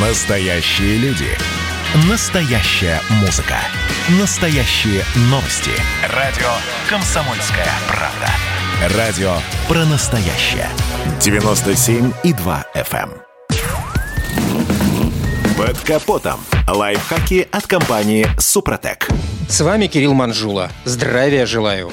Настоящие люди. Настоящая музыка. Настоящие новости. Радио «Комсомольская правда». Радио про настоящее. 97,2 FM. эм. Под капотом. Лайфхаки от компании «Супротек». С вами Кирилл Манжула. Здравия желаю.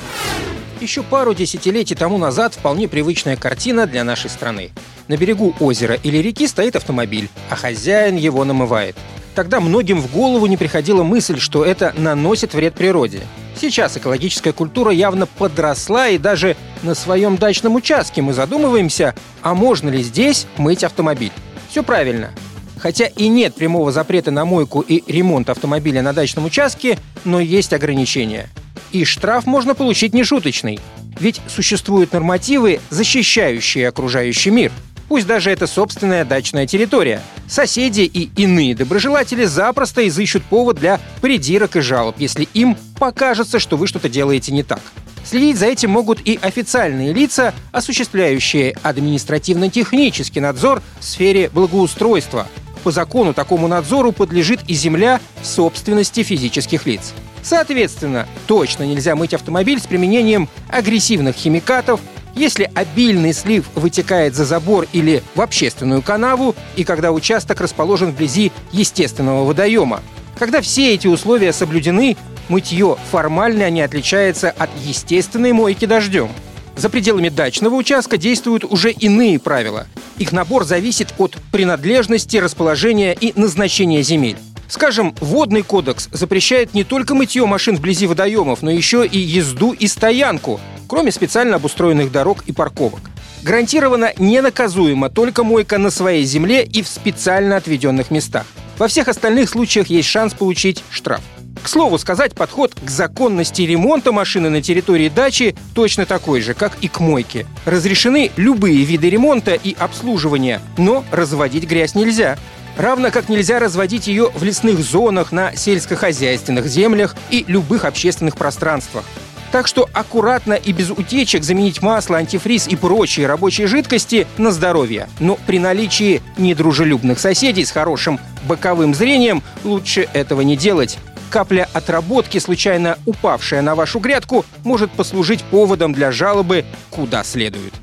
Еще пару десятилетий тому назад вполне привычная картина для нашей страны. На берегу озера или реки стоит автомобиль, а хозяин его намывает. Тогда многим в голову не приходила мысль, что это наносит вред природе. Сейчас экологическая культура явно подросла, и даже на своем дачном участке мы задумываемся, а можно ли здесь мыть автомобиль. Все правильно. Хотя и нет прямого запрета на мойку и ремонт автомобиля на дачном участке, но есть ограничения. И штраф можно получить нешуточный. Ведь существуют нормативы, защищающие окружающий мир – Пусть даже это собственная дачная территория. Соседи и иные доброжелатели запросто изыщут повод для придирок и жалоб, если им покажется, что вы что-то делаете не так. Следить за этим могут и официальные лица, осуществляющие административно-технический надзор в сфере благоустройства. По закону такому надзору подлежит и земля в собственности физических лиц. Соответственно, точно нельзя мыть автомобиль с применением агрессивных химикатов, если обильный слив вытекает за забор или в общественную канаву, и когда участок расположен вблизи естественного водоема. Когда все эти условия соблюдены, мытье формально не отличается от естественной мойки дождем. За пределами дачного участка действуют уже иные правила. Их набор зависит от принадлежности, расположения и назначения земель. Скажем, водный кодекс запрещает не только мытье машин вблизи водоемов, но еще и езду и стоянку, кроме специально обустроенных дорог и парковок. Гарантированно ненаказуема только мойка на своей земле и в специально отведенных местах. Во всех остальных случаях есть шанс получить штраф. К слову сказать, подход к законности ремонта машины на территории дачи точно такой же, как и к мойке. Разрешены любые виды ремонта и обслуживания, но разводить грязь нельзя. Равно как нельзя разводить ее в лесных зонах, на сельскохозяйственных землях и любых общественных пространствах. Так что аккуратно и без утечек заменить масло, антифриз и прочие рабочие жидкости на здоровье. Но при наличии недружелюбных соседей с хорошим боковым зрением лучше этого не делать. Капля отработки, случайно упавшая на вашу грядку, может послужить поводом для жалобы куда следует.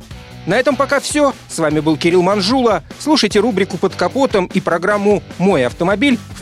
На этом пока все. С вами был Кирилл Манжула. Слушайте рубрику «Под капотом» и программу «Мой автомобиль» в